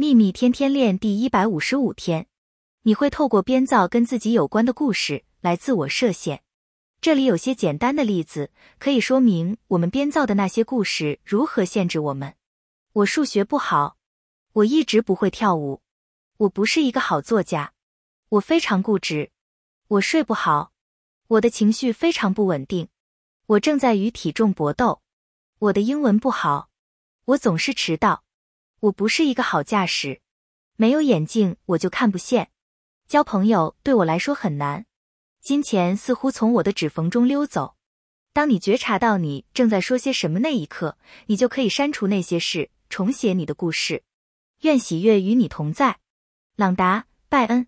秘密天天练第一百五十五天，你会透过编造跟自己有关的故事来自我设限。这里有些简单的例子，可以说明我们编造的那些故事如何限制我们。我数学不好，我一直不会跳舞，我不是一个好作家，我非常固执，我睡不好，我的情绪非常不稳定，我正在与体重搏斗，我的英文不好，我总是迟到。我不是一个好驾驶，没有眼镜我就看不见。交朋友对我来说很难，金钱似乎从我的指缝中溜走。当你觉察到你正在说些什么那一刻，你就可以删除那些事，重写你的故事。愿喜悦与你同在，朗达·拜恩。